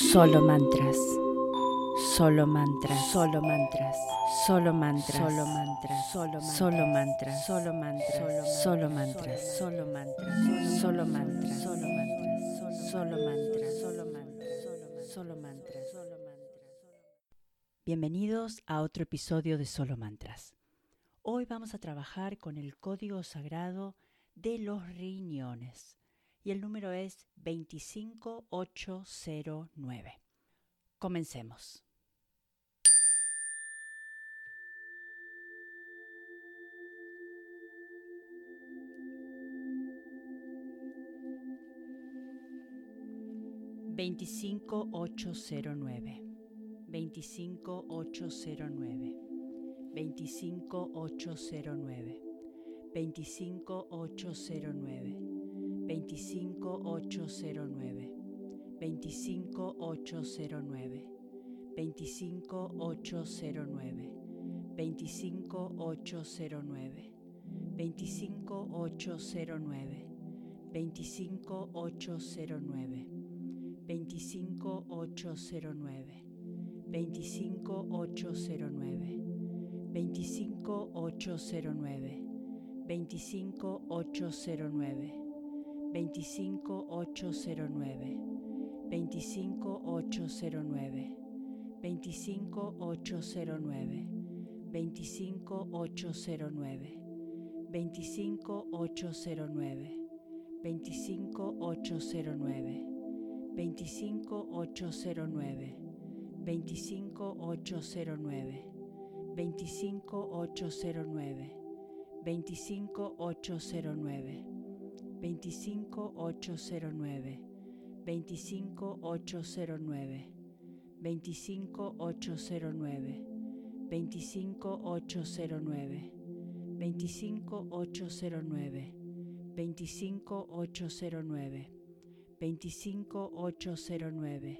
Solo mantras. Solo mantras. Solo mantras. Solo mantras. Solo mantras. Solo mantras. Solo mantras. Solo mantras. Solo mantras. Solo mantras. Solo mantras. Solo mantras. Solo mantras. Solo mantras. Solo mantras. Bienvenidos a otro episodio de Solo Mantras. Hoy vamos a trabajar con el código sagrado de los riñones y el número es 25809. Comencemos. Veinticinco ocho cero nueve, veinticinco ocho cero nueve, veinticinco ocho cero nueve, veinticinco ocho cero nueve. 25809 25809 25809 25809 25809 25809 25809 25809 25809 25809 25809 25809 25809 25809 25809 25809 25809 25809 25809 25809 25809 25809 25809 25809 25809 25809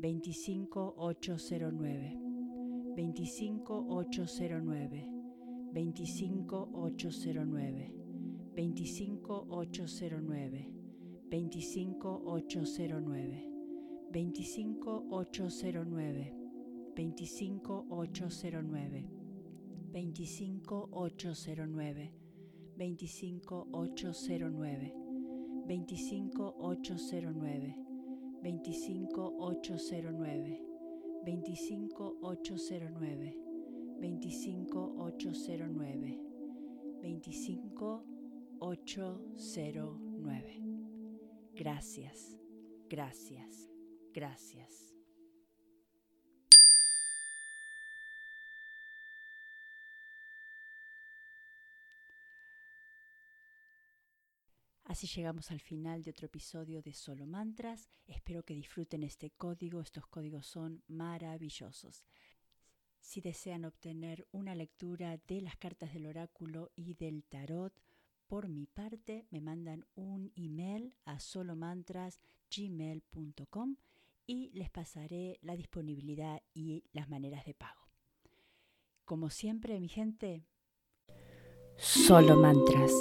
25809 25809 25809 25809 25809 25809 25809 25809 25809 25809 25809 25809 25809 25809 25 809. Gracias, gracias, gracias. Así llegamos al final de otro episodio de Solo Mantras. Espero que disfruten este código. Estos códigos son maravillosos. Si desean obtener una lectura de las cartas del oráculo y del tarot, por mi parte, me mandan un email a solomantras.gmail.com y les pasaré la disponibilidad y las maneras de pago. Como siempre, mi gente, solo mantras.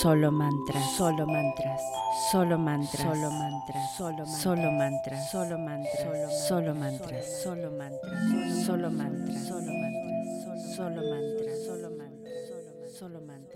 Solo mantras, solo mantras, solo mantras, solo mantras, solo mantras, solo mantras, solo mantras, solo mantras, solo mantras, solo mantras, solo mantras, solo mantras, solo mantras, solo mantras.